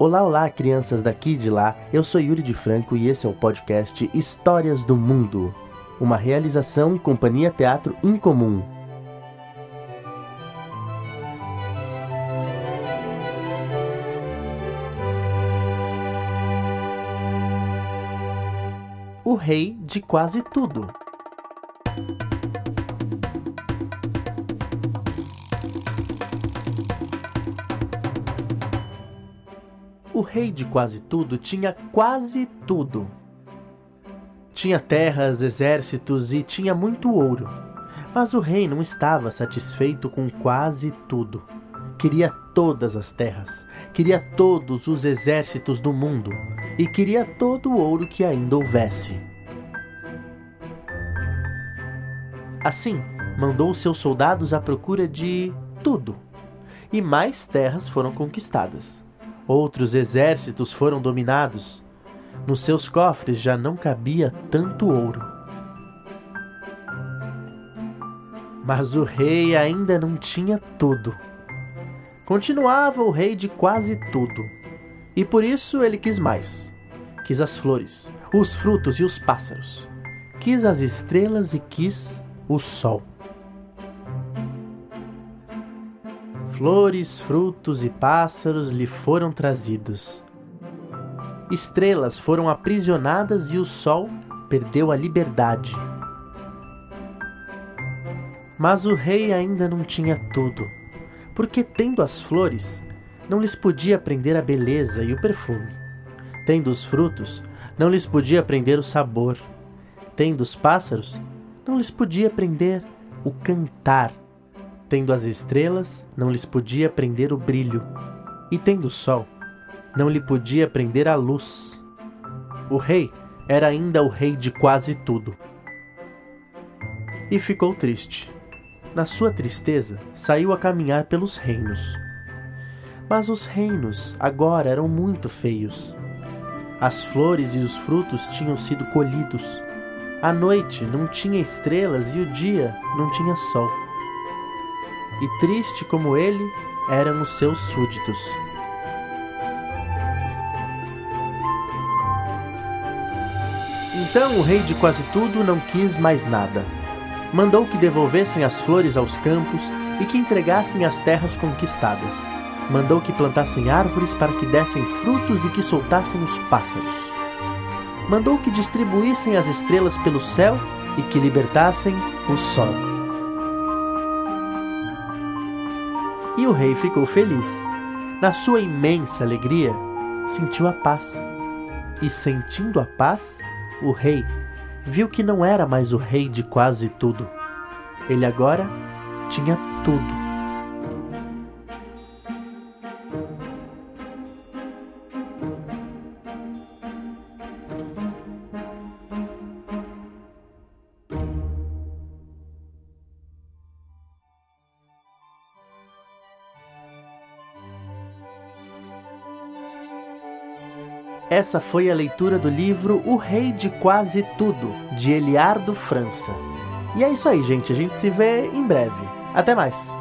Olá, olá, crianças daqui e de lá. Eu sou Yuri de Franco e esse é o podcast Histórias do Mundo, uma realização Companhia Teatro Incomum. O rei de quase tudo. O rei de quase tudo tinha quase tudo. Tinha terras, exércitos e tinha muito ouro. Mas o rei não estava satisfeito com quase tudo. Queria todas as terras, queria todos os exércitos do mundo e queria todo o ouro que ainda houvesse. Assim, mandou seus soldados à procura de tudo, e mais terras foram conquistadas. Outros exércitos foram dominados. Nos seus cofres já não cabia tanto ouro. Mas o rei ainda não tinha tudo. Continuava o rei de quase tudo. E por isso ele quis mais. Quis as flores, os frutos e os pássaros. Quis as estrelas e quis o sol. Flores, frutos e pássaros lhe foram trazidos. Estrelas foram aprisionadas e o sol perdeu a liberdade. Mas o rei ainda não tinha tudo, porque tendo as flores, não lhes podia prender a beleza e o perfume. Tendo os frutos, não lhes podia prender o sabor. Tendo os pássaros, não lhes podia prender o cantar. Tendo as estrelas, não lhes podia prender o brilho. E tendo o sol, não lhe podia prender a luz. O rei era ainda o rei de quase tudo. E ficou triste. Na sua tristeza, saiu a caminhar pelos reinos. Mas os reinos agora eram muito feios. As flores e os frutos tinham sido colhidos. A noite não tinha estrelas e o dia não tinha sol. E triste como ele eram os seus súditos. Então o rei de quase tudo não quis mais nada. Mandou que devolvessem as flores aos campos e que entregassem as terras conquistadas. Mandou que plantassem árvores para que dessem frutos e que soltassem os pássaros. Mandou que distribuíssem as estrelas pelo céu e que libertassem o sol. E o rei ficou feliz. Na sua imensa alegria, sentiu a paz. E sentindo a paz, o rei viu que não era mais o rei de quase tudo. Ele agora tinha tudo. Essa foi a leitura do livro O Rei de Quase Tudo, de Eliardo França. E é isso aí, gente. A gente se vê em breve. Até mais!